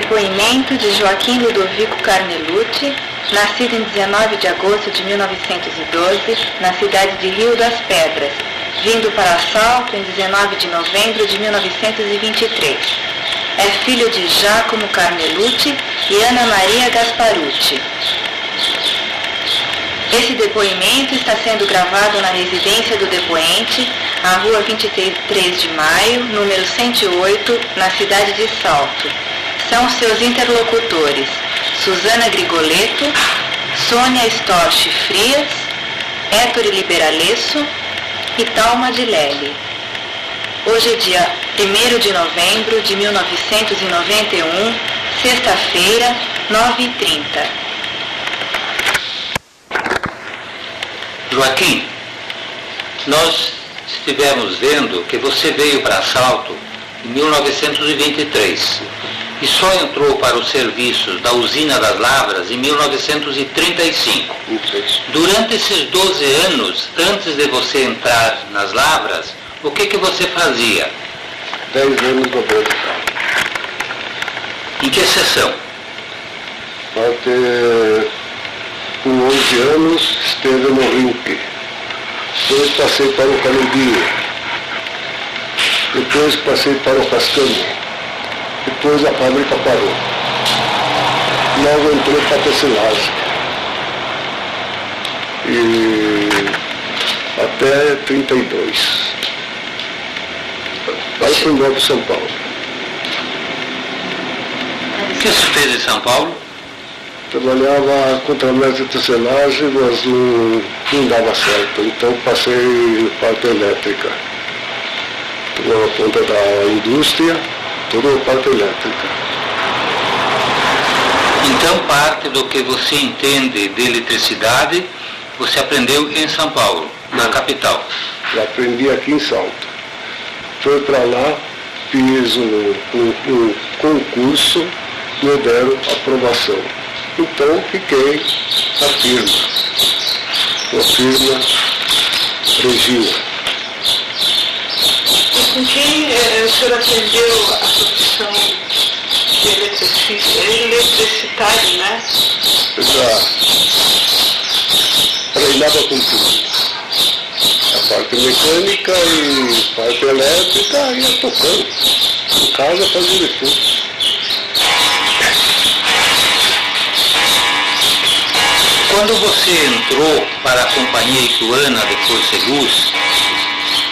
Depoimento de Joaquim Ludovico Carnelucci, nascido em 19 de agosto de 1912, na cidade de Rio das Pedras, vindo para Salto em 19 de novembro de 1923. É filho de Giacomo Carnelucci e Ana Maria Gasparucci. Esse depoimento está sendo gravado na residência do depoente, a rua 23 de maio, número 108, na cidade de Salto. São seus interlocutores Suzana Grigoleto, Sônia Storch Frias, Héctor Liberalesso e Talma de Lely. Hoje é dia 1 de novembro de 1991, sexta-feira, 9h30. Joaquim, nós estivemos vendo que você veio para Salto em 1923 e só entrou para os serviços da usina das Lavras em 1935. Durante esses 12 anos, antes de você entrar nas Lavras, o que, que você fazia? 10 anos no banco. Em que sessão? Até com 11 anos esteve no RINC. Depois passei para o Canudinho. Depois passei para o Cascano. Depois a fábrica parou. Logo entrei para a tecelagem. E até 32. Aí fui embora para São Paulo. O que você fez em São Paulo? Trabalhava contra de tecelagem, mas não, não dava certo. Então passei parte elétrica. Tomava conta da indústria parte elétrica. Então parte do que você entende de eletricidade você aprendeu em São Paulo, na Não. capital. Eu aprendi aqui em Salto. Fui para lá, fiz um, um, um concurso, me deram aprovação. Então fiquei na firma, na firma Regina. E com quem eh, o senhor aprendeu a profissão de eletricista, eletricitário, né? já treinava com tudo. A parte mecânica e parte elétrica ia tocando. Em casa fazia de tudo. Quando você entrou para a Companhia Ituana de Força e Luz,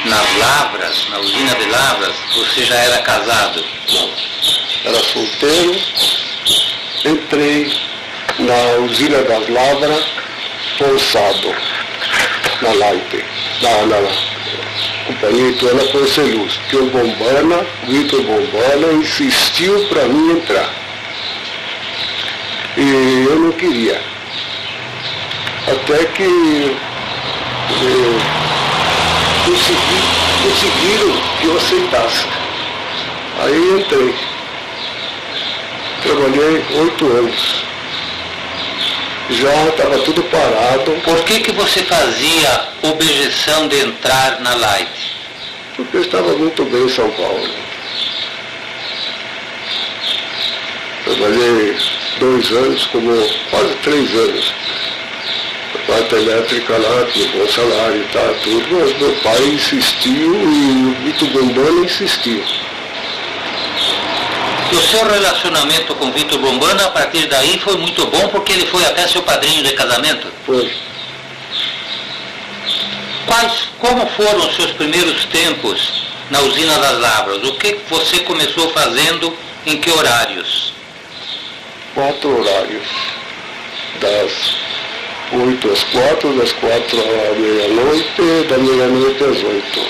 nas Lavras, na usina de Lavras, você já era casado. Não. Era solteiro, entrei na usina das Lavras, forçado, na Laipe, na, na Companhia Ituana Luz, que o Bombana, Vitor Bombana, insistiu para mim entrar. E eu não queria. Até que eh, consegui, conseguiram que eu aceitasse. Aí entrei. Trabalhei oito anos. Já estava tudo parado, Por que, que você fazia objeção de entrar na Light? porque eu estava muito bem em São Paulo. Trabalhei dois anos, como quase três anos. Parte elétrica lá, tinha bom salário e tal, tudo, mas meu pai insistiu e o Vitor Bombana insistiu. E o seu relacionamento com Vitor Bombana, a partir daí, foi muito bom porque ele foi até seu padrinho de casamento. Foi. Quais, como foram os seus primeiros tempos na usina das Lavras? O que você começou fazendo, em que horários? quatro horários. Das oito às quatro, das quatro à meia-noite, da meia-noite às oito.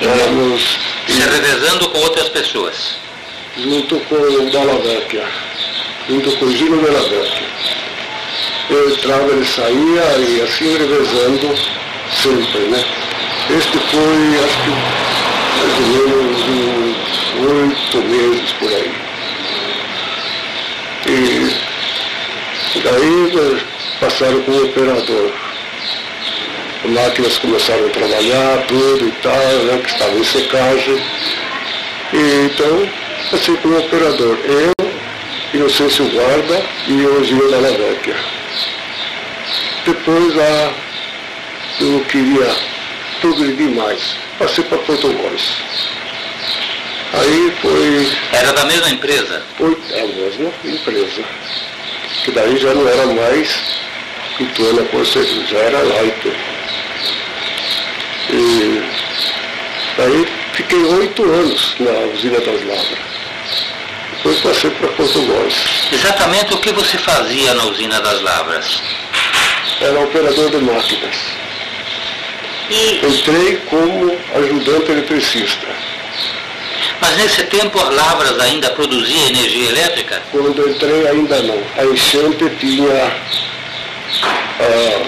Éramos Se revezando com outras pessoas. junto com o Dalla Vecchia, junto com o Gino Della Vecchia. Eu entrava, ele saía e assim revezando sempre, né? Este foi, acho que, mais ou menos uns oito meses por aí. E daí eh, passaram com o operador. Máquinas começaram a trabalhar, tudo e tal, né, que estava em secagem. E então Passei como operador. Eu, Inocêncio Guarda e Osílio da Lavecchia. Depois a, eu queria progredir mais. Passei para Porto Góis. Aí foi. Era da mesma empresa? Foi a mesma empresa. Que daí já não era mais Ituana Conselho, já era Leiter. E daí fiquei oito anos na usina das Lavras. Depois passei para Porto Góis. Exatamente o que você fazia na usina das Lavras? Era operador de máquinas. E Entrei como ajudante eletricista. Mas nesse tempo as Lavras ainda produzia energia elétrica? Quando eu entrei ainda não. A enchente tinha ah,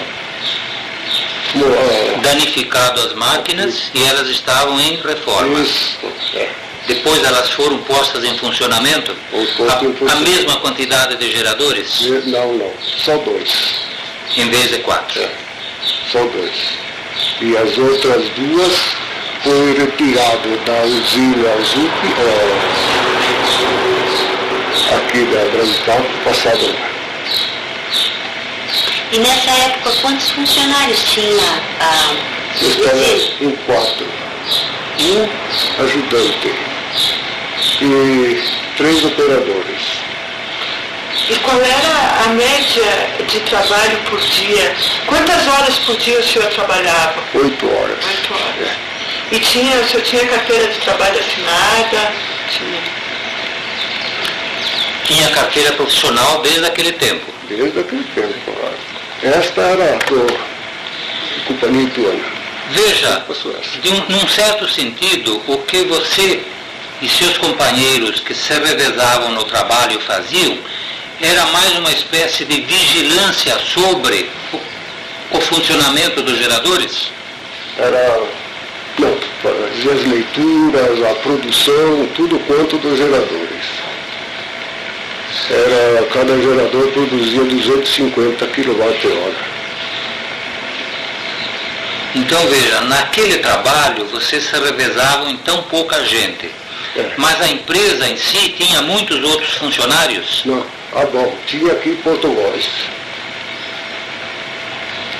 ah, Danificado as máquinas e elas estavam em reforma. isso, é, Depois elas foram postas em funcionamento? Postas em A, a funcionamento. mesma quantidade de geradores? não, não, só dois. Em vez de quatro. É, só dois. E as outras duas foi retirado da usina Zup, ah, aqui da Grande Campo, passado lá. E nessa época, quantos funcionários tinha a Eu estava usina? em quatro. Um ajudante e três operadores. E qual era a média de trabalho por dia? Quantas horas por dia o senhor trabalhava? Oito horas. Oito horas. E tinha, o senhor tinha carteira de trabalho assinada? Tinha. Tinha carteira profissional desde aquele tempo. Desde aquele tempo. Esta era do Companhia Ituana. Veja, de um, num certo sentido, o que você e seus companheiros que se revezavam no trabalho faziam era mais uma espécie de vigilância sobre o, o funcionamento dos geradores? Era, não, fazia as leituras, a produção, tudo quanto dos geradores. Era, cada gerador produzia 250 kWh. Então veja, naquele trabalho vocês se revezavam em tão pouca gente. É. Mas a empresa em si tinha muitos outros funcionários Não, ah bom, tinha aqui em Porto Góis.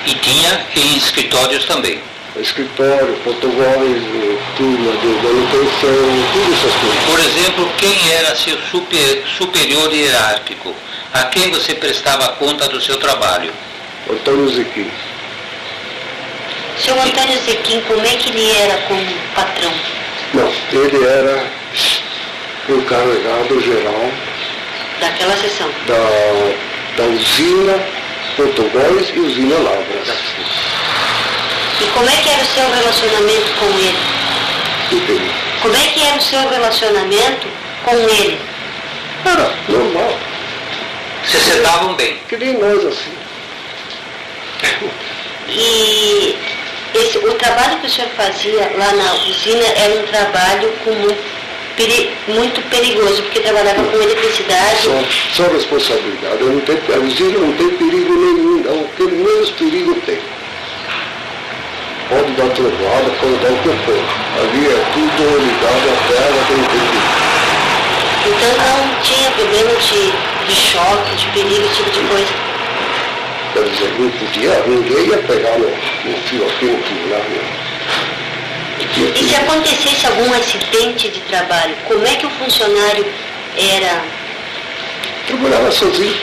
e tinha em escritórios também. Escritório, eh, turma de manutenção, tudo essas coisas. Por exemplo, quem era seu super- superior hierárquico? A quem você prestava conta do seu trabalho? Antônio Zequim. Seu Antônio Zequim, como é que ele era como patrão? Não, ele era encarregado geral Daquela sessão. da, da usina Porto Góis e usina Lavras. E como é que era o seu relacionamento com ele? Entendeu? Como é que era o seu relacionamento com ele? Era normal, Se se davam bem. que nem nós assim. E esse, o trabalho que o senhor fazia lá na usina era um trabalho com muito, peri- muito perigoso, porque trabalhava com eletricidade. Só, só responsabilidade. Não tem, a usina não tem perigo nenhum, não. O que menos perigo tem. Pode dar trovada, pode dar o que for. Ali é tudo ligado à terra, tem perigo. Então não tinha problema de, de choque, de perigo, esse tipo de coisa. Quer dizer, não podia, ninguém ia pegar no, no fio aqui, no fio lá. Não. E se acontecesse algum acidente de trabalho, como é que o funcionário era? Trabalhava sozinho.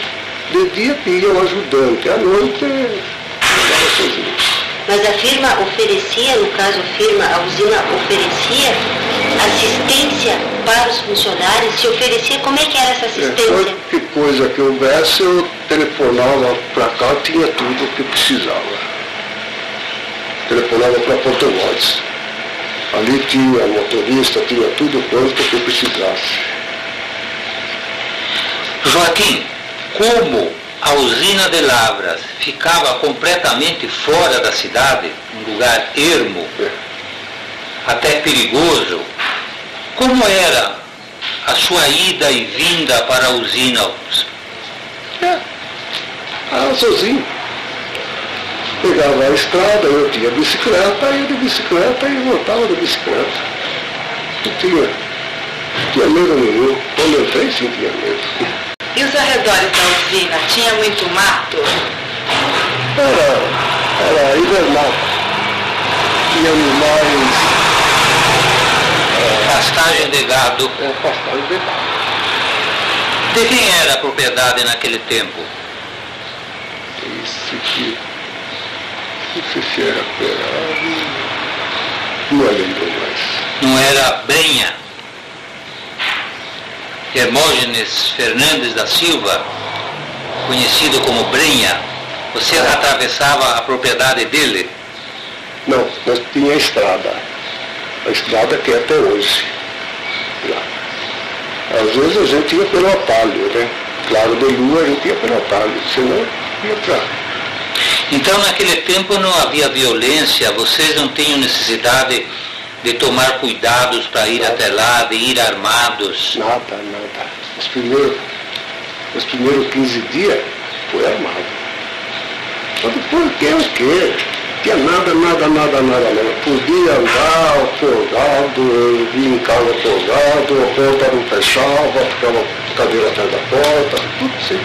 De dia ia o ajudante, à noite trabalhava sozinho. Mas a firma oferecia, no caso a firma, a usina oferecia assistência para os funcionários, se oferecia, como é que era essa É, assistência? qualquer coisa que houvesse, eu telefonava para cá, tinha tudo o que precisava. Telefonava para Porto Góis. Ali tinha motorista, tinha tudo quanto que precisasse. Joaquim, como a usina de Lavras ficava completamente fora da cidade, um lugar ermo, até perigoso, como era a sua ida e vinda para a usina? É. Ah, sozinho. Pegava a estrada, eu tinha bicicleta, ia de bicicleta e voltava de bicicleta. Não tinha. Tinha medo nenhum. Quando eu entrei, sim, tinha medo. E os arredores da usina? Tinha muito mato? Era, era hibernal. Tinha animais, Pastagem de gado. é, pastagem de gado. De quem era a propriedade naquele tempo? Isso que. Não sei se era Ferrari. Não lembro mais. Não era Brenha? Hermógenes Fernandes da Silva, conhecido como Brenha, você atravessava a propriedade dele? Não, nós tinha a estrada. A estrada que é até hoje. Lá. Às vezes a gente ia pelo atalho, né? Claro, de lua a gente ia pelo atalho, senão ia pra. Então, naquele tempo não havia violência, vocês não tinham necessidade de tomar cuidados para ir até lá, de ir armados. Nada, nada. Os primeiros, os primeiros 15 dias foi armado. Mas depois que o quê? Tinha nada, nada, nada, nada, nada. Podia andar folgado, vir em casa folgado, a porta não fechava, ficava a cadeira atrás da porta, tudo assim.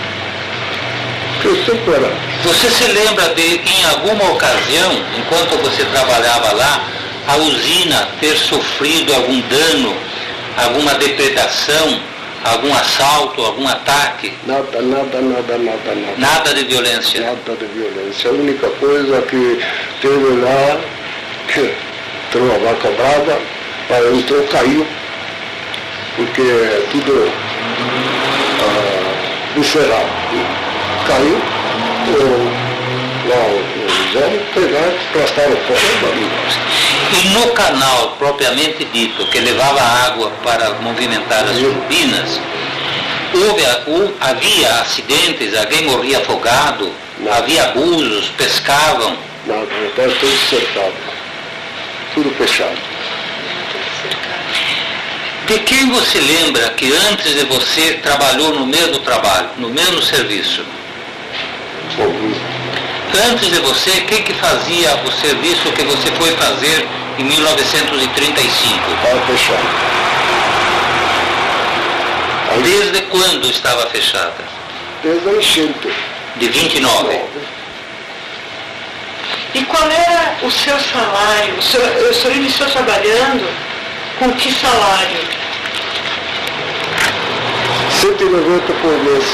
Eu sempre era. Você se lembra de, em alguma ocasião, enquanto você trabalhava lá, a usina ter sofrido algum dano, alguma depredação, algum assalto, algum ataque? Nada, nada, nada, nada, nada. Nada de violência. Nada de violência. A única coisa que teve lá, que entrou uma vaca brava, aí entrou, caiu, porque tudo ah, encerrado. Caiu, o, lá os homens pegaram, plastaram fora e. E no canal propriamente dito, que levava água para movimentar as turbinas, houve, a- hou- havia acidentes, alguém morria afogado, Não. havia abusos, pescavam. Nada, estava tudo cercado, tudo fechado. De quem você lembra que antes de você trabalhou no mesmo trabalho, no mesmo serviço? Alguns Antes de você, quem que fazia o serviço que você foi fazer em 1935? estava fechado. Aí, Desde quando estava fechada? desde a enchente. De 29. E qual era o seu salário? O senhor, o senhor iniciou trabalhando com que salário? 190 por mês.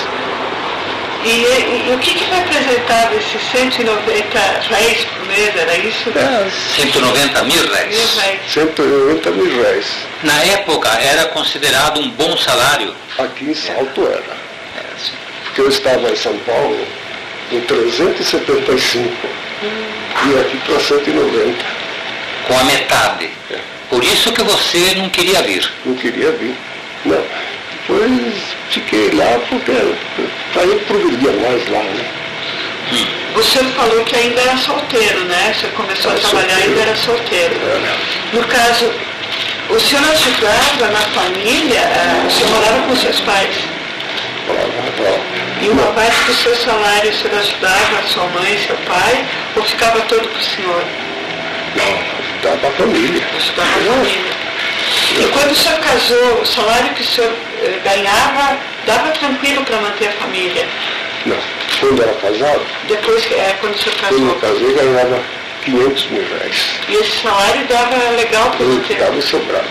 E, o que, que representava esses 190 réis por mês? Era isso? É, 190 mil Mil réis. réis. 190 mil reais. Na época era considerado um bom salário. Aqui em Salto era. É, assim. Porque eu estava em São Paulo em 375 e aqui para 190. Com a metade. Por isso que você não queria vir. Não queria vir. Não. Depois fiquei lá porque eu progredia mais lá, né? Senhor falou que ainda era solteiro, né? Senhor começou a Era trabalhar e solteiro. ainda era solteiro. No caso, o senhor ajudava na família, eh, o senhor morava com seus pais. E uma parte do seu salário o senhor ajudava a sua mãe, seu pai, ou ficava todo para o senhor? Não, para a família. Ajudava a família. E quando o senhor casou, o salário que o senhor ganhava dava tranquilo para manter a família? Não. Quando era casado, Depois, é, quando o senhor quando eu casou. casei ganhava 500 mil reais. E esse salário dava legal para manter. ficava sobrado.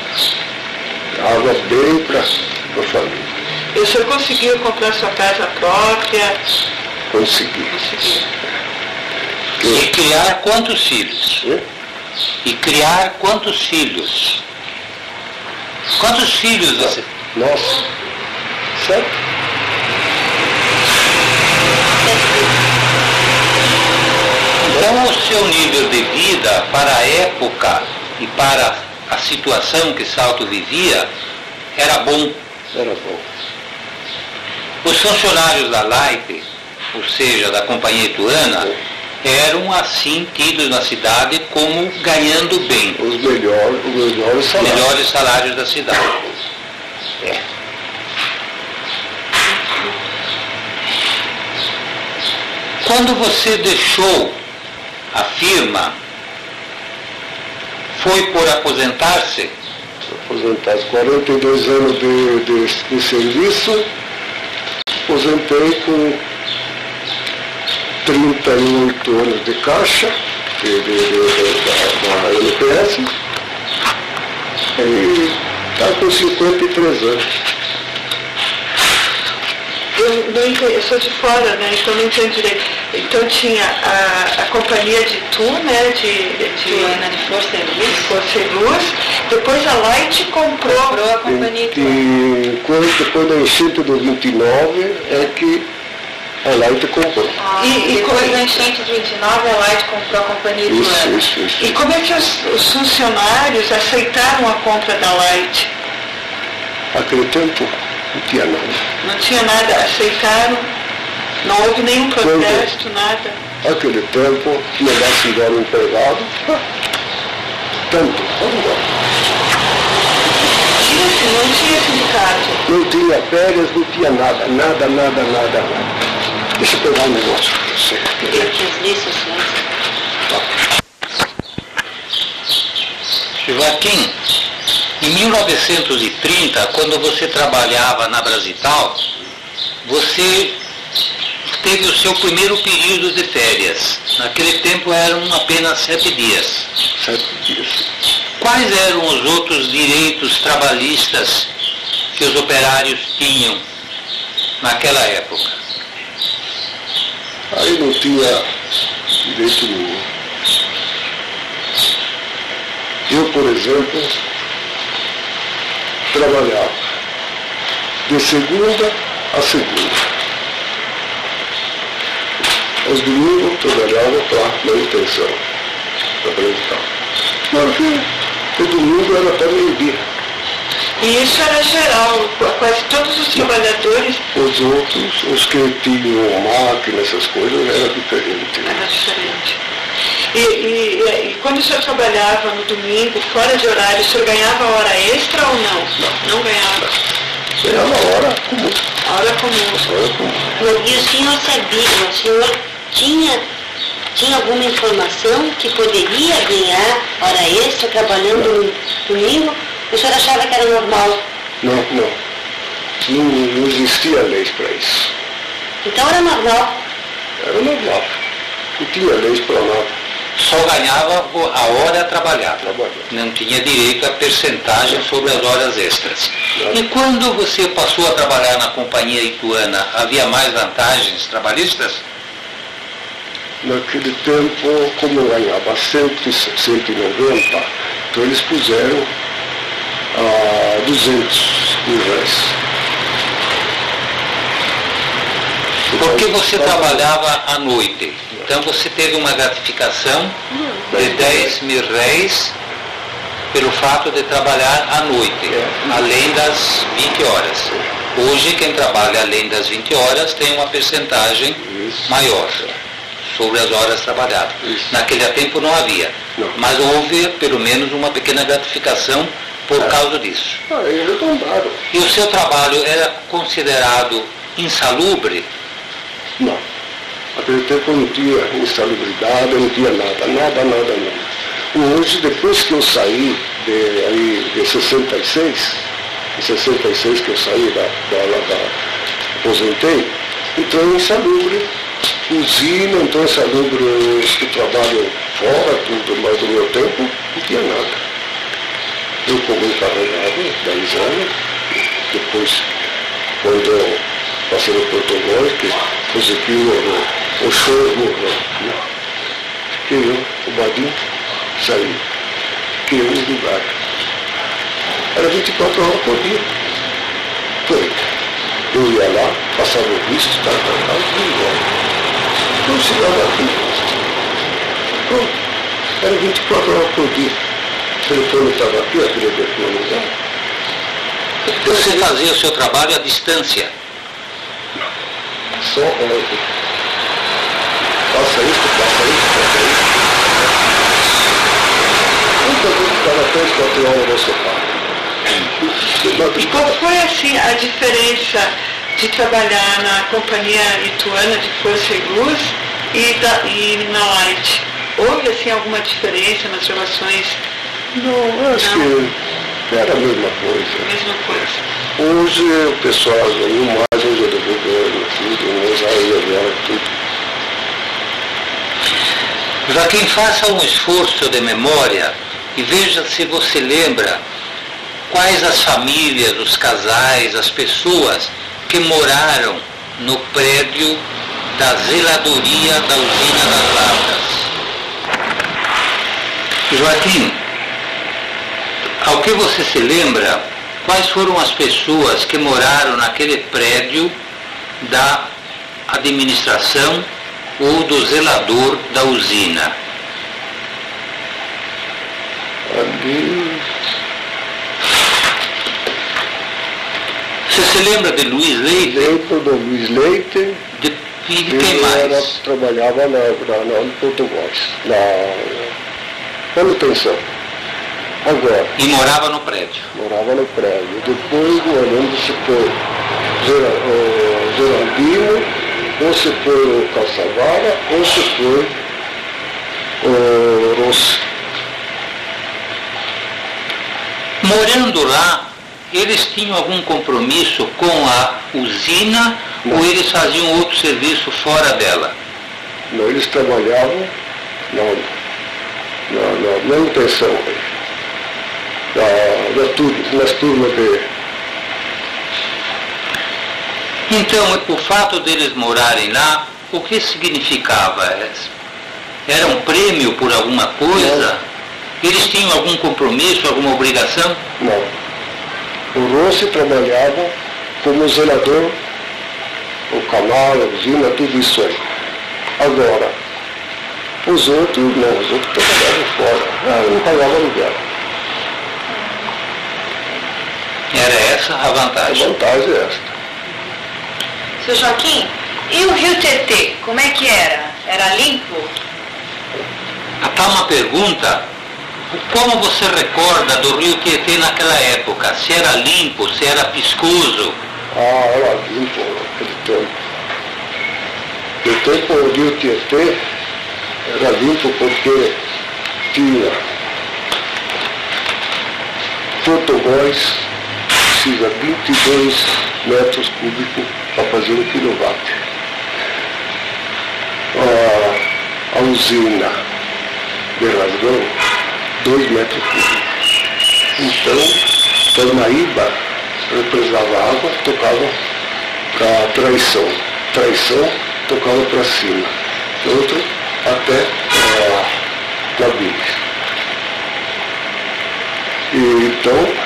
Dava bem para a família. E o senhor conseguiu comprar sua casa própria? Consegui. Conseguiu. E criar quantos filhos? E criar quantos filhos? Quantos filhos você... Nossa. Certo? Então o seu nível de vida para a época e para a situação que Salto vivia era bom. Era bom. Os funcionários da LAIP, ou seja, da Companhia Ituana, eram assim tidos na cidade como ganhando bem, Os melhores, os melhores os salários. melhores salários da cidade. Quando você deixou a firma, foi por aposentar-se? aposentado, 42 anos de, de, de serviço, aposentei com 38 anos de caixa de, de, de, da, da e está com 53 anos. Eu, não entendi, eu sou de fora, né? Então não entendi direito. Então tinha a, a companhia de Tu, né? De, de, Tuana de Força e de Luz. Força e Luz. Depois a Light comprou. Comprou a companhia E, Tuana. e quando, depois da enchente do 29 é que a Light comprou. E- e depois como- da enchente de 29, a Light comprou a companhia Isso, Tuana. isso, isso. E como é que os, os funcionários aceitaram a compra da Light? Naquele tempo não tinha nada. Não tinha nada, aceitaram, não houve nenhum protesto, nada. Naquele tempo, mandasse embora um empregado, ah, tanto. Tinha, não tinha sindicato. Não tinha férias, não tinha nada, nada, nada, nada, nada. Deixa eu pegar um negócio para você. Joaquim, em 1930, quando você trabalhava na Brasital, você teve o seu primeiro período de férias. Naquele tempo eram apenas sete dias. Sete dias. Quais eram os outros direitos trabalhistas que os operários tinham naquela época? Aí não tinha direito nenhum. Eu, por exemplo, trabalhava de segunda a segunda. Aos domingos trabalhava para manutenção da Brasital. Mas o domingo era até meio-dia. E isso era geral, quase todos os trabalhadores Os outros, os que tinham máquina, essas coisas, era diferente. né? era diferente. E, e- e quando o senhor trabalhava no domingo, fora de horário, o senhor ganhava hora extra ou não? Não ganhava. Ganhava hora comum. Hora comum. Hora comum. E o senhor sabia, o senhor tinha, tinha alguma informação que poderia ganhar hora extra trabalhando no domingo? O senhor achava que era normal? Não, não. Não, não existia leis para isso. Então era normal. Era normal. Não tinha leis para nada. Só ganhava a hora trabalhada. Trabalhar. Não tinha direito a percentagem sobre as horas extras. E quando você passou a trabalhar na companhia Ituana, havia mais vantagens trabalhistas? Naquele tempo, como eu ganhava 100, 190, então eles puseram a 200 mil reais. Porque você trabalhava à noite. Então você teve uma gratificação de 10 mil réis pelo fato de trabalhar à noite, além das 20 horas. Hoje quem trabalha além das 20 horas tem uma percentagem maior sobre as horas trabalhadas. Naquele tempo não havia, mas houve pelo menos uma pequena gratificação por causa disso. Ah. E o seu trabalho era considerado insalubre? Não. Naquele tempo não tinha insalubridade, não tinha nada, nada, nada, nada. Hoje, depois que eu saí de, aí, de 66, em 66 que eu saí da, da, da, da aposentei, entrou em insalubre, usina, entrou em insalubre os que trabalham fora, tudo, mas no meu tempo não tinha nada. Eu como encarregado, 10 anos, depois, quando eu passei no Portugal, que o Zequinho morreu, o show. Né? Fiquei eu, o Badinho, saí. Fiquei eu no lugar. Era 24 horas por dia. Foi. Eu ia lá, passava o visto, estava lá, e ia embora. Eu chegava aqui. Pronto. Era 24 horas por dia. O telefone estava aqui, aquele telefone lá. Você fazia o seu trabalho à distância. Só ordem. Faça isso, faça isso, faça isso. Muitas vezes cada três, quatro horas você E fala. qual foi assim a diferença de trabalhar na companhia Ituana de Força e Luz e, da, e na Light? Houve assim alguma diferença nas relações? Não, acho que Era a mesma coisa. Mesma coisa. Hoje o pessoal mais, hoje é do governo, tudo, mas aí agora tudo. Joaquim, faça um esforço de memória e veja se você lembra quais as famílias, os casais, as pessoas que moraram no prédio da zeladoria da usina das lavras. Joaquim, ao que você se lembra, quais foram as pessoas que moraram naquele prédio da administração ou do zelador da usina? Ali, Você se lembra de Luiz Leite? dentro do Luiz Leite, De, e de quem ele era, mais? trabalhava na, na, na, no Português, na manutenção. Agora, E morava no prédio. morava no prédio. Depois, não lembro se foi eh, Geraldino, ou se foi o Calçavara, ou se foi o Rossi. Morando lá, eles tinham algum compromisso com a usina Não. ou eles faziam outro serviço fora dela? Não, eles trabalhavam na, na, na manutenção, tur- nas turmas de. Então, o fato deles morarem lá, o que significava? Era um prêmio por alguma coisa? Eles tinham algum compromisso, alguma obrigação? Não. O Rossi trabalhava como zelador, o canal, a usina, tudo isso aí. Agora, os outros não, os outros trabalhavam fora. Ah, não pagavam aluguel. Era essa a A vantagem. vantagem é esta. Seu Joaquim, e o rio Tietê, como é que era? Era limpo? Tá uma pergunta. Como você recorda do rio Tietê naquela época? Se era limpo, se era piscoso? Ah, era limpo naquele tempo. No tempo o rio Tietê era limpo porque tinha Portogóis, precisa 22 metros cúbicos para fazer um quilowatt. A, a usina de Rasgão, 2 metros cúbicos. Então, Parnaíba represava água, tocava para traição. Traição tocava para cima. Outro até a Nabília. E então,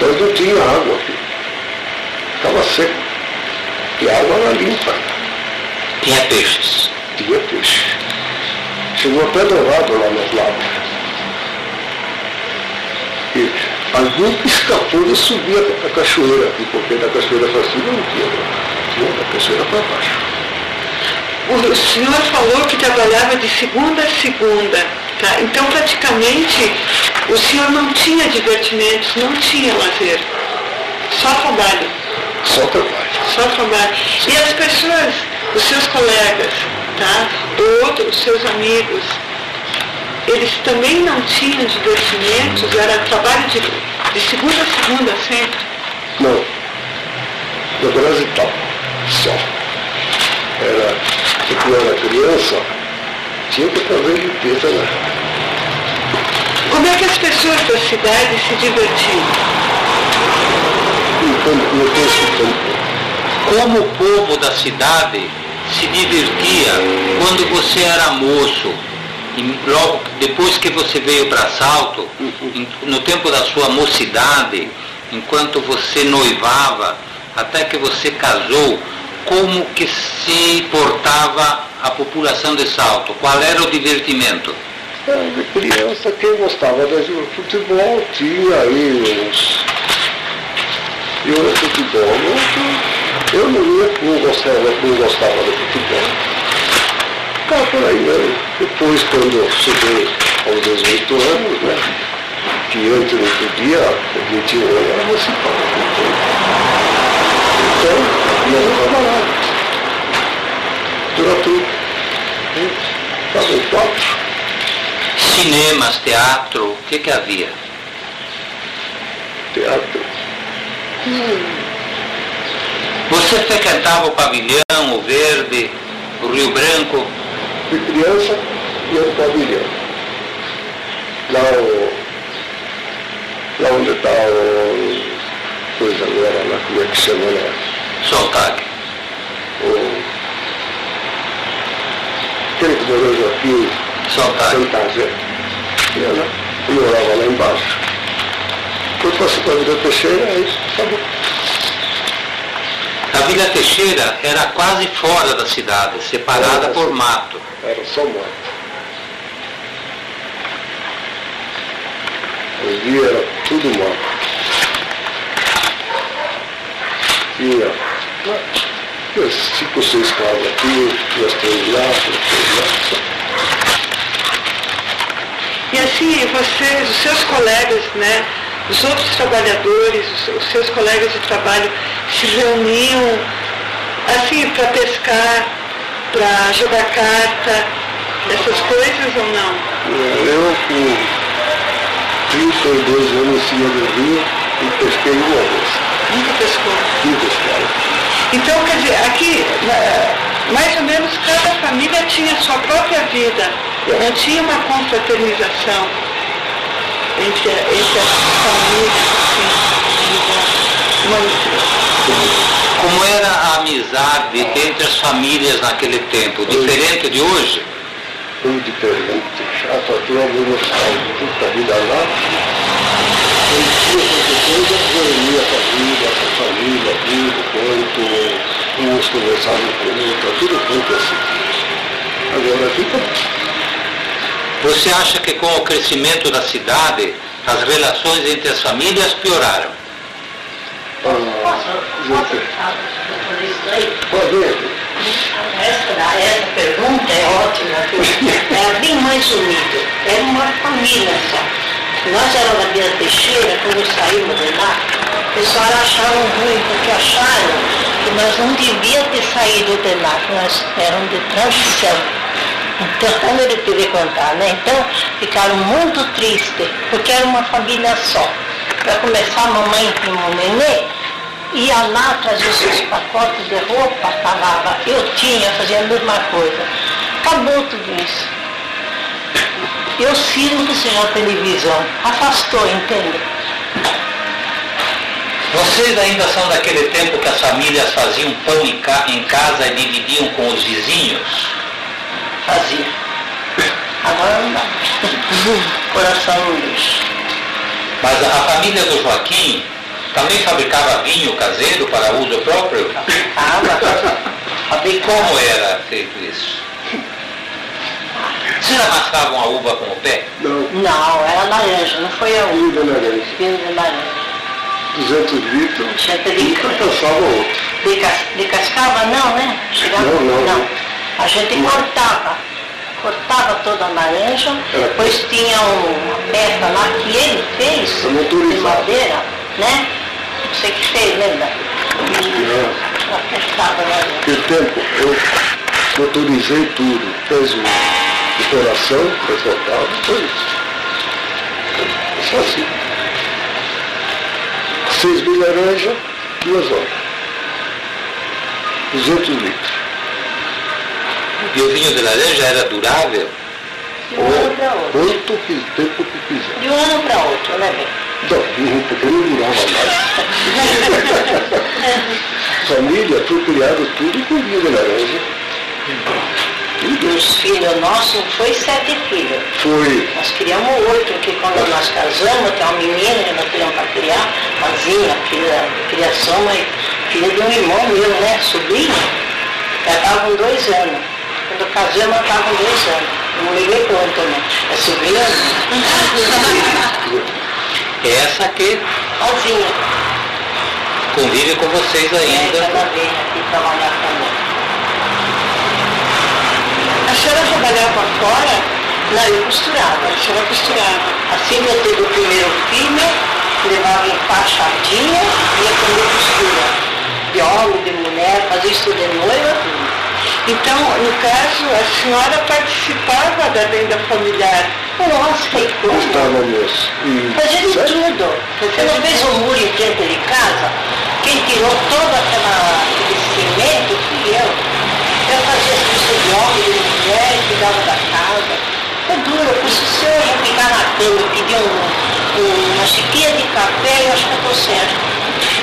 nós não tinha água aqui. Ficava seco. E a água era limpa. Tinha peixes. Tinha peixe. Chegou até dourado lá nas lavras. E algum escapou de subir a, a cachoeira aqui, porque da cachoeira para cima não tinha. Tinha da cachoeira para baixo. O senhor falou que trabalhava de segunda a segunda, tá? Então praticamente o senhor não tinha divertimentos, não tinha lazer. Só trabalho, Só trabalho. só trabalho. E as pessoas, os seus colegas, tá? Outros, os seus amigos, eles também não tinham divertimentos, era trabalho de, de segunda a segunda sempre. Não. No Brasil tal. Só. Era, quando eu era criança, tinha que fazer limpeza lá. Como é que as pessoas da cidade se divertiam? E estou escutando, Como o povo da cidade se divertia quando você era moço, e logo depois que você veio para Salto, em- no tempo da sua mocidade, enquanto você noivava, até que você casou, como que se portava a população de Salto? Qual era o divertimento? De criança, quem gostava de futebol tinha aí uns. Eu no futebol, eu, eu não ia, não gostava, não gostava de futebol. Ficava por aí mesmo. Depois, quando eu cheguei aos 18 anos, né? Que antes não podia, com 21 anos era municipal. Então, trabalhava. Era tudo. Estava em quatro. Cinemas, teatro, o que que havia? teatro. Você frequentava o pavilhão, o verde, o Rio Branco? De criança, ia no pavilhão. Lá, o, lá onde está o. Coisa agora lá, como é que chama lá? Sontag. O, aquele que morou aqui, Sontag. Fantasia. Ia eu morava lá embaixo. Depois passei para a Vida Teixeira, aí acabou. A Vila Teixeira era quase fora da cidade, separada por mato. Era só moto. Ali era tudo moto. Tinha tinha cinco ou seis casas aqui, duas três lá, duas três lá. E assim, vocês, os seus colegas, né, os outros trabalhadores, os, os seus colegas de trabalho se reuniam assim para pescar, para jogar carta, essas coisas ou não? Eu com 32 anos cima do rio e pesquei uma vez. Nunca pescou. Nunca pescava. Então, quer dizer, aqui, mais ou menos cada família tinha a sua própria vida. Não tinha uma confraternização entre, entre as famílias, assim, uma, Como era a amizade entre as famílias naquele tempo? Diferente de hoje? Tudo diferente. A patroa me mostrava puta vida lá. Quando tinha qualquer coisa, reunia a família, a família, tudo, quanto, uns conversavam com o outro, tudo quanto assim. Agora fica Você acha que com o crescimento da cidade, as relações entre as famílias pioraram? ah, pode ver. Essa, essa pergunta é ótima, porque era bem mais unido. Era uma família só. Nós éramos da Vila Teixeira, quando saímos de lá, o pessoal achavam ruim, porque acharam que nós não devíamos ter saído de lá, que nós éramos de transição. Então, como ele teve contar, né? Então, ficaram muito tristes, porque era uma família só. Para começar, a mamãe e o nenê ia lá, trazia os seus pacotes de roupa, falava, eu tinha, fazia a mesma coisa. Acabou tudo isso. Eu sinto a televisão. Afastou, entende? Vocês ainda são daquele tempo que as famílias faziam pão em, ca- em casa e dividiam com os vizinhos? Fazia. Agora não dá. Coração não deixa. Mas a, família do Joaquim também fabricava vinho caseiro para uso próprio? Tava. E como era feito isso? Vocês amassavam a uva com o pé? Não, Não, era laranja, não foi a um uva. de laranja. Vinho de laranja. 200 litros, Gente, um de, passava outro. de, cas- de cascava não, né? Chegava, Não, não. A gente cortava. Cortava toda a laranja, Era- depois tinha um- uma peça lá que ele fez, de madeira, né? Não sei o que fez, lembra? Não. A laranja. Naquele tempo eu motorizei tudo. Fez o, o coração, reforçado, foi isso. Só assim. Seis mil laranja, duas horas. 200 litros. E o vinho de laranja era durável? De um ano para outro. Quanto tempo que quiser. De um ano para outro, né, bem? Não, porque não durava mais. Família foi criado tudo com vinho de laranja. Tudo. Os filhos nossos, foi sete filhos. Foi. Nós criamos oito, porque quando nós casamos, tem uma menina que nós criamos para criar, Mazinha, filha, criação, mas filha de um irmão meu, né, sobrinho, ela estava com dois anos. Quando casamos, ela estava com dois anos. Não liguei pronto, né? É sobrinha Essa que Mazinha. convive com vocês É, ainda. cada vez aqui trabalhar também. Senhora trabalhava fora? Não, eu costurava. A senhora costurava. Assim que eu teve o primeiro filho, levava enfaixadinha e ia comer costura. De homem, de mulher, fazia isso de noiva, tudo. Então, no caso, a senhora participava da venda familiar. Nossa, que coisa. Estava nisso. E- Fazia de Certo? tudo. Você não fez o muro em frente de casa? Quem todo aquela, aquele cimento fui eu. Eu fazia serviço de homem, de mulher, cuidava da casa. Foi duro, eu se se eu já ficar na e um- uma xícara de café, eu acho que eu estou certo.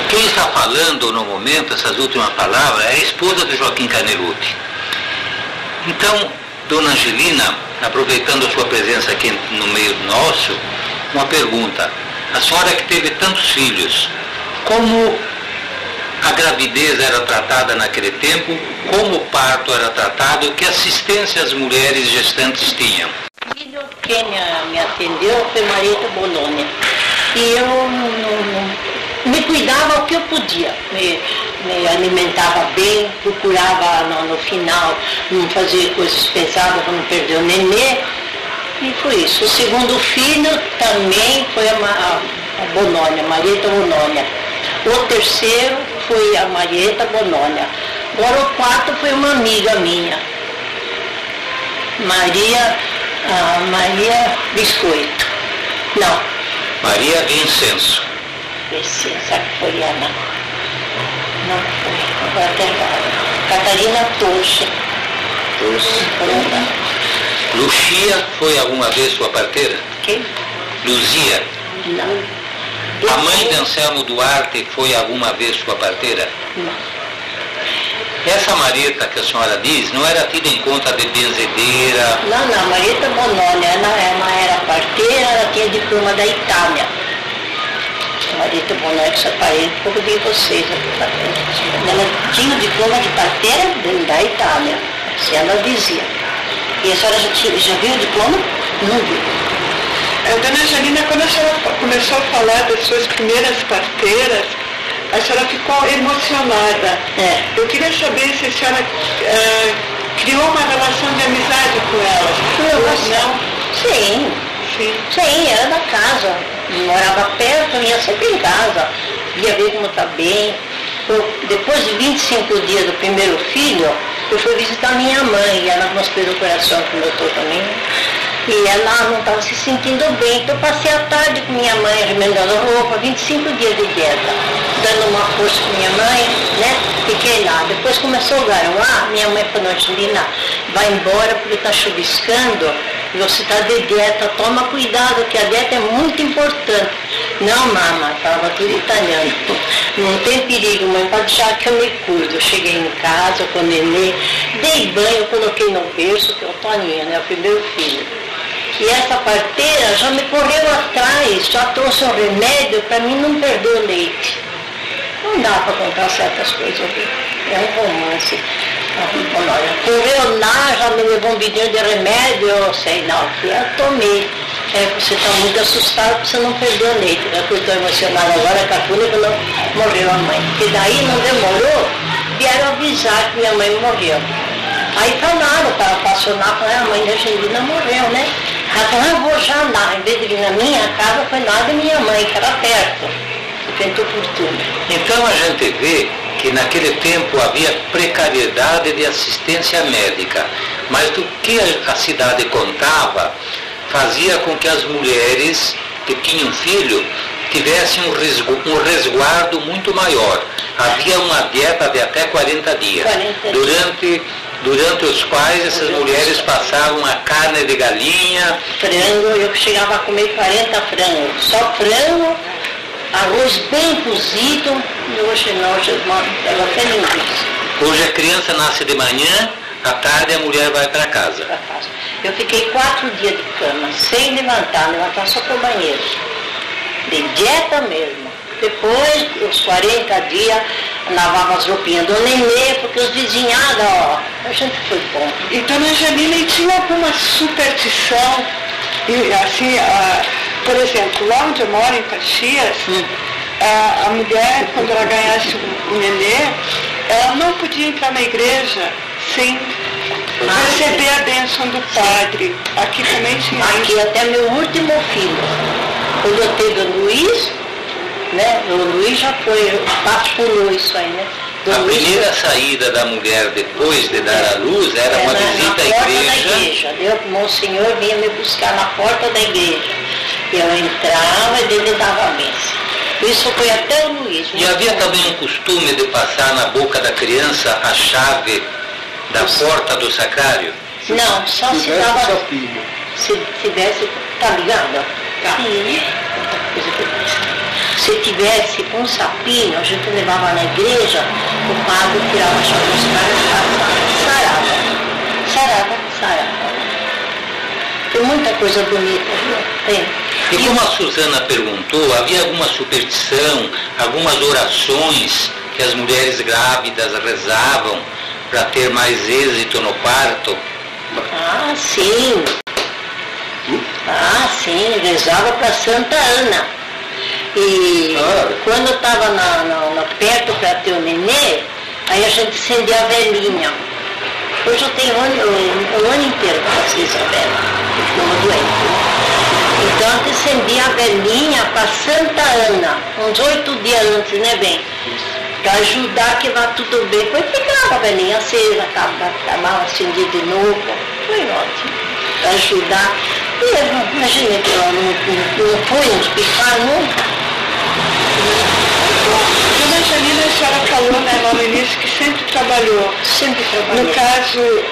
Quem está falando no momento, essas últimas palavras, é a esposa do Joaquim Caneluti. Então, Dona Angelina, aproveitando a sua presença aqui no meio nosso, uma pergunta. A senhora que teve tantos filhos, como a gravidez era tratada naquele tempo, como o parto era tratado, que assistência as mulheres gestantes tinham? Filho, quem me, me atendeu foi Marieta Bolônia. E eu não- não- me cuidava o que eu podia. Me, me alimentava bem, procurava no, no final não fazer coisas pesadas para não perder o nenê. E foi isso. O segundo filho também foi a, a, a Bonônia, Marieta Bonônia. O terceiro foi a Marieta Bonônia. Agora o quarto foi uma amiga minha, Maria, ah, Maria Biscoito. Não, Maria Vincenço. Licença, que foi Ana. Não foi, agora até agora. Catarina Tocha. Ana. Lucia foi alguma vez sua parteira? Quem? Luzia. Não. A mãe de Anselmo Duarte foi alguma vez sua parteira? Não. Essa Marita que a senhora diz não era tida em conta de benzedeira, Não, não, Marieta Bononi, ela, ela era parteira, ela tinha diploma da Itália. Marieta Bononi, que separei um pouco de vocês. Ela tinha o diploma de parteira da Itália, assim ela dizia. E a senhora já, tinha, já viu o diploma? Não viu. A dona Janina, quando a senhora começou a falar das suas primeiras parteiras, a senhora ficou emocionada. É. Eu queria saber se a senhora eh, criou uma relação de amizade com elas. Não, não? Sim, Sim. sim, era da casa. Morava perto, ia sempre em casa. Ia ver como está bem. Eu- depois de 25 dias do primeiro filho, eu fui visitar minha mãe, e ela com hospital do coração que eu estou também. E ela não estava se sentindo bem, então passei a tarde com minha mãe, remendando roupa, 25 dias de dieta, dando uma força com minha mãe, né? Fiquei lá. Depois começou a garoar, minha mãe falou, Angelina, vai embora porque está chuviscando, e você está de dieta, toma cuidado, que a dieta é muito importante. Não, mama, estava tudo italiano. Não tem perigo, mãe, pode deixar que eu me cuido. Eu cheguei em casa com o nenê, dei banho, coloquei no berço, que é o Toninho, né? O primeiro filho. E essa parteira já me correu atrás, já trouxe um remédio para mim não perder o leite. Não dá para contar certas coisas aqui. É um romance. Olha, Correu lá, já me levou um vidinho de remédio, eu sei não, que eu tomei. É, você está muito assustado para você não perder o leite. né? Eu estou emocionada agora com a Tuna quando morreu a mãe. E daí não demorou, vieram avisar que minha mãe morreu. Aí falaram para apaixonar, falaram, a mãe da Angelina morreu, né? "Ah, eu vou já lá, em vez de vir na minha casa, foi lá da minha mãe, que era perto. Tentou por tudo. Então a gente vê que naquele tempo havia precariedade de assistência médica, mas do que a- cidade contava fazia com que as mulheres que tinham filho tivessem um um resguardo muito maior. Havia uma dieta de até 40 dias, 40 dias. durante, durante os quais essas mulheres passavam a carne de galinha, Frango, eu chegava a comer 40 frangos. Só frango, arroz bem cozido, e hoje não, hoje ela até linguiça Hoje a criança nasce de manhã, à tarde a mulher vai para casa. para casa. Eu fiquei quatro dias de cama, sem levantar, levantar só para o banheiro. De dieta mesmo. Depois, os 40 dias, lavava as roupinhas do nenê, porque os vizinhados, ó, a gente foi bom. E dona Angelina, e tinha alguma superstição? E, assim, a- por exemplo, lá onde eu moro, em Caxias, Hum. a, a mulher, quando ela ganhasse o, o nenê, ela não podia entrar na igreja sem Ah, receber a bênção do padre. Aqui também tinha isso. Aqui até meu último filho. Quando eu teve o Luiz, né? O Luiz já foi, Luiz isso aí, né? A primeira saída da mulher depois de dar à luz era uma na, visita na à porta igreja. Da igreja. Eu, Monsenhor vinha me buscar na porta da igreja. Eu entrava e ele dava a missa. Isso foi até o Luiz. E havia também um costume de passar na boca da criança a chave da porta do sacrário. Não, só se tivesse dava. sapinho. Se tivesse. Tá ligado? Tá. Sim. Se tivesse um sapinho, a gente levava na igreja, o padre tirava a chave dos caras e sarava. Sarava, sarava. Tem muita coisa bonita, viu? Tem. E como a Suzana perguntou, havia alguma superstição, algumas orações que as mulheres grávidas rezavam para ter mais êxito no parto? Ah, sim. Ah, sim, rezava para Santa Ana. E Ah. quando eu estava na, na- na- perto para ter o nenê, aí a gente acendia a velhinha. Hoje eu tenho um ano, um, um ano inteiro para fazer essa vela, eu ficava doente. né? Então a gente acendia a velhinha para Santa Ana, uns oito dias antes, né, bem? Para ajudar que vá tudo bem. Depois ficava a velhinha acesa, acabava, acabava acendia de novo. Foi ótimo. Para ajudar. E eu, imagina que ela não, não, não foi no hospital nunca. Dona Janina, a senhora falou né, lá no início que sempre trabalhou. Sempre No trabalhei. caso,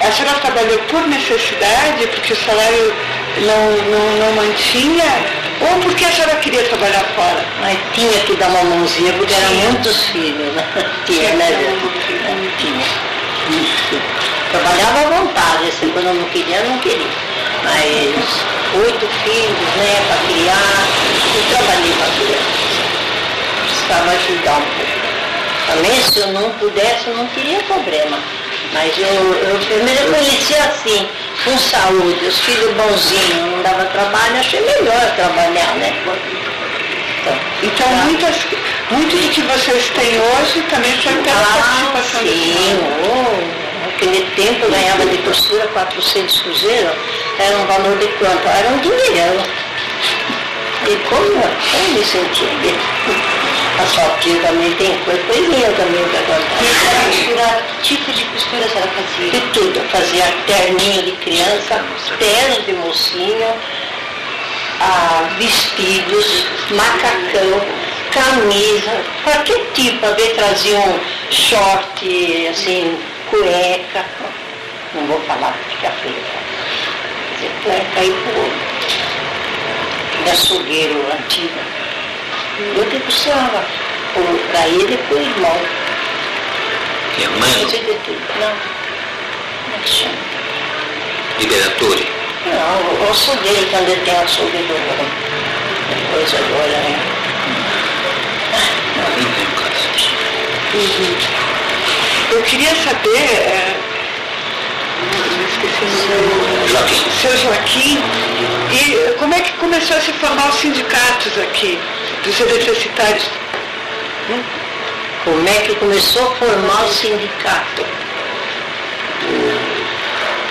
a senhora trabalhou por necessidade, porque o salário não, não, não mantinha, ou porque a senhora queria trabalhar fora? Mas tinha que dar uma mãozinha, porque eram muitos filhos, né? Tinha né? mãozinha. Tinha. Trabalhava à vontade, assim, quando eu não queria, eu não queria. Mas oito filhos, né, para criar, eu trabalhei para criar. Precisava ajudar um pouco. Também se eu não pudesse, eu não teria problema. Mas eu, eu, me reconheci assim, com saúde, os filhos bonzinhos, não dava trabalho, achei melhor trabalhar, né? Então, Então, tá. muitas, muito do que vocês têm hoje também foi pela Ah, participação sim. Oh, naquele tempo eu ganhava de costura 400 cruzeiros, era um valor de quanto? Era um dinheirão. E como, como me sentia bem? A sua tia também tem coisa, coisinha também para contar. Costura, tipo de costura a senhora fazia? De tudo, eu fazia terninho de criança, ternos de mocinho, ah, vestidos, macacão, camisa, qualquer tipo, para ver trazia um short, assim, cueca, não vou falar fica feio, cueca e pô, de açougueiro antigo. Eu que costurava para ele e o irmão. Irmã, Fazia de tudo. Não, como é que chama? Liberatore. Não, o açougueiro, quando ele tem açougue do depois agora, né? Não tem caso. Eu queria saber, é, eu esqueci o nome, Joaquim. seu Joaquim, e como é que começou a se formar os sindicatos aqui, dos eletricitários? Como é que começou a formar o sindicato?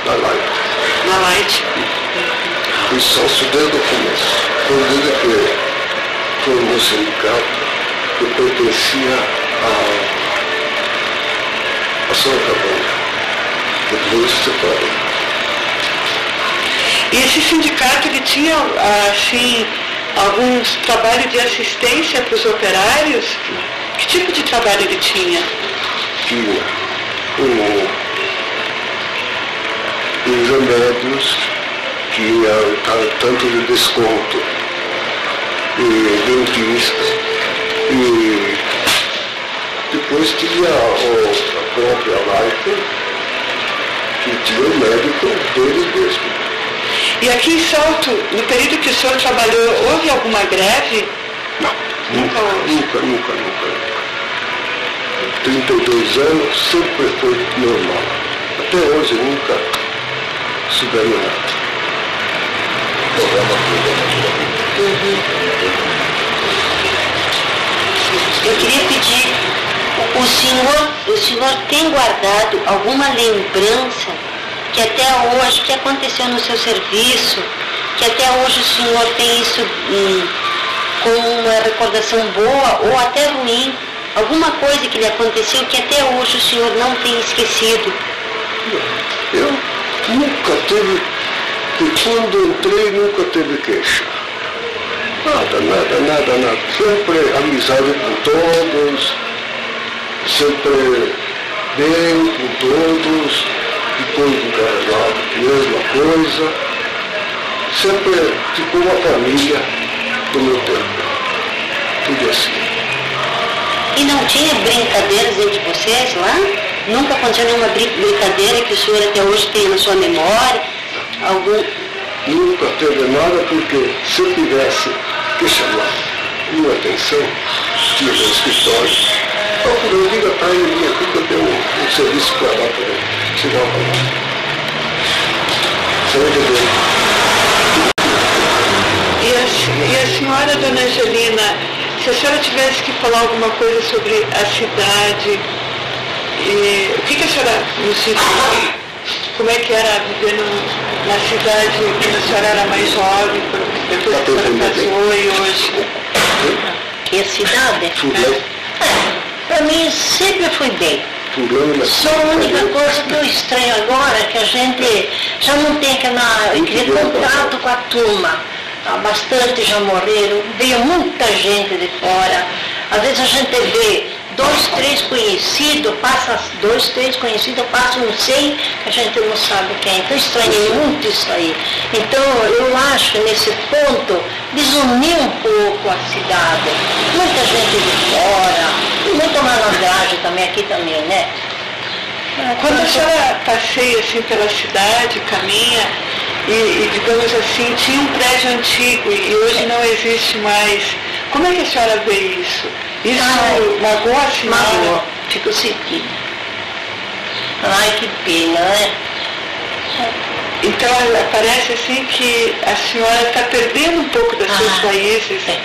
Da Light. Na Light. E sócio desde o começo. Foi desde que formou o sindicato, eu pertencia a, a Santa Banda. Depois separei. E esse sindicato, ele tinha, assim, alguns trabalhos de assistência para os operários? Que tipo de trabalho ele tinha? Tinha o, os remédios, tinha ta- tanto de desconto, e dentista, e depois tinha a própria Life, que tinha o médico dele mesmo. E aqui em Salto, no período que o senhor trabalhou, houve alguma greve? Não, Nunca nunca, nunca, nunca, nunca. 32 anos sempre foi normal. Até hoje nunca soubemos nada. Eu queria pedir, o- senhor, o senhor tem guardado alguma lembrança que até hoje, que aconteceu no seu serviço, que até hoje o senhor tem isso hum, com uma recordação boa ou até ruim, Alguma coisa que lhe aconteceu que até hoje o senhor não tem esquecido. Eu nunca teve, quando entrei nunca teve queixa. Nada, nada, nada, nada. Sempre amizade com todos, sempre bem com todos, depois encarregado, mesma coisa. Sempre ficou uma família do meu tempo. Tudo assim. E não tinha brincadeiras entre vocês lá? Nunca aconteceu nenhuma brin- brincadeira que o senhor até hoje tem na sua memória? Algum. Nunca teve nada porque se eu tivesse que chamar minha atenção, tinha escritório, falei, diga para ele vir aqui que eu tenho um, um serviço para dar para ele. Chegava lá. Você vai entender? E a, e a senhora, dona Angelina, se a senhora tivesse que falar alguma coisa sobre a cidade, e, o que, que a senhora nos diria? Como é que era viver no- na cidade quando a senhora era mais jovem, depois que a senhora casou e hoje? Que a cidade? Fulano, É, para mim sempre foi bem. Só a única coisa que eu estranho agora é que a gente já não tem aquela, aquele contato com a turma. Há bastante já morreram, veio muita gente de fora. Às vezes a gente vê dois, três conhecidos, passa dois, três conhecidos, passa um que a gente não sabe quem. Então eu estranhei muito isso aí. Então eu acho nesse ponto desuniu um pouco a cidade. Muita gente de fora, muita malandragem também aqui também, né? Quando a senhora passeia assim pela cidade, caminha, e, e, digamos assim, tinha um prédio antigo e hoje não existe mais, como é que a senhora vê isso? Isso magoa a senhora? Fico sentindo. Ai, que pena, né? Então parece assim que a senhora está perdendo um pouco das suas Ah, raízes. é.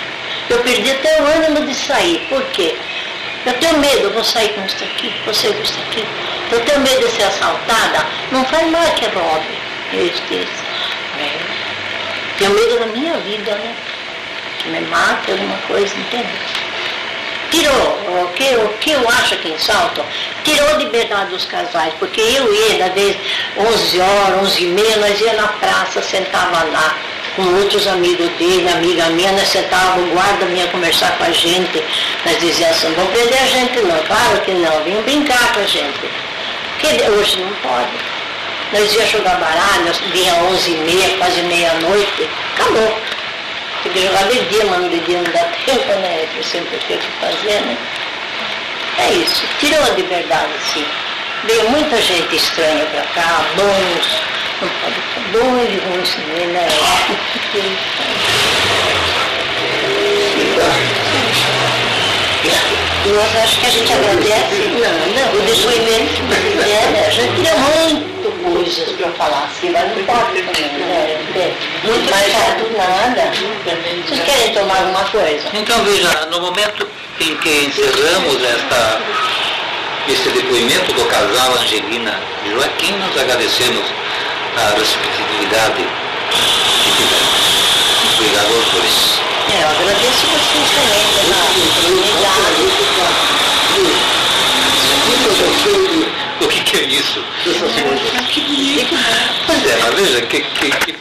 Eu perdi até o ânimo de sair. Por quê? Eu tenho medo, eu vou sair com isso aqui, você com isso aqui. Eu tenho medo de ser assaltada. Não faz mal que roube. Isso, isso. É. Tenho medo da minha vida, né? Que me mate alguma coisa, entende? Tirou, o que, o que eu acho aqui em Salto, tirou liberdade dos casais, porque eu ia, às vezes, 11 horas, 11 e meia, nós ia na praça, sentava lá, com outros amigos dele, amiga minha, nós sentava, o guarda vinha conversar com a gente, nós dizíamos assim, vão prender a gente não, claro que não, vinham brincar com a gente. Porque hoje não pode. Nós ia jogar baralho, vinha 11 e meia, quase meia-noite, acabou. Tem que jogar de dia, mas de dia não dá tempo, né? Eu sempre tenho que fazer, né? É isso, tirou a liberdade, sim. Veio muita gente estranha pra cá, bons, não pode ficar e ruins também, né? Nós acho que a gente agradece não, não, o depoimento, né? A gente tinha muito coisas para falar assim, mas não pode também, né? Muito mais chato nada. Vocês querem tomar alguma coisa? Então veja, no momento em que encerramos esta, este depoimento do casal Angelina e Joaquim, nós agradecemos a receptividade que tivemos. Obrigado aos dois. É, eu agradeço vocês também pela oportunidade. Muitas vezes O que, que é isso? essas coisas. Pois é, mas veja que, que, que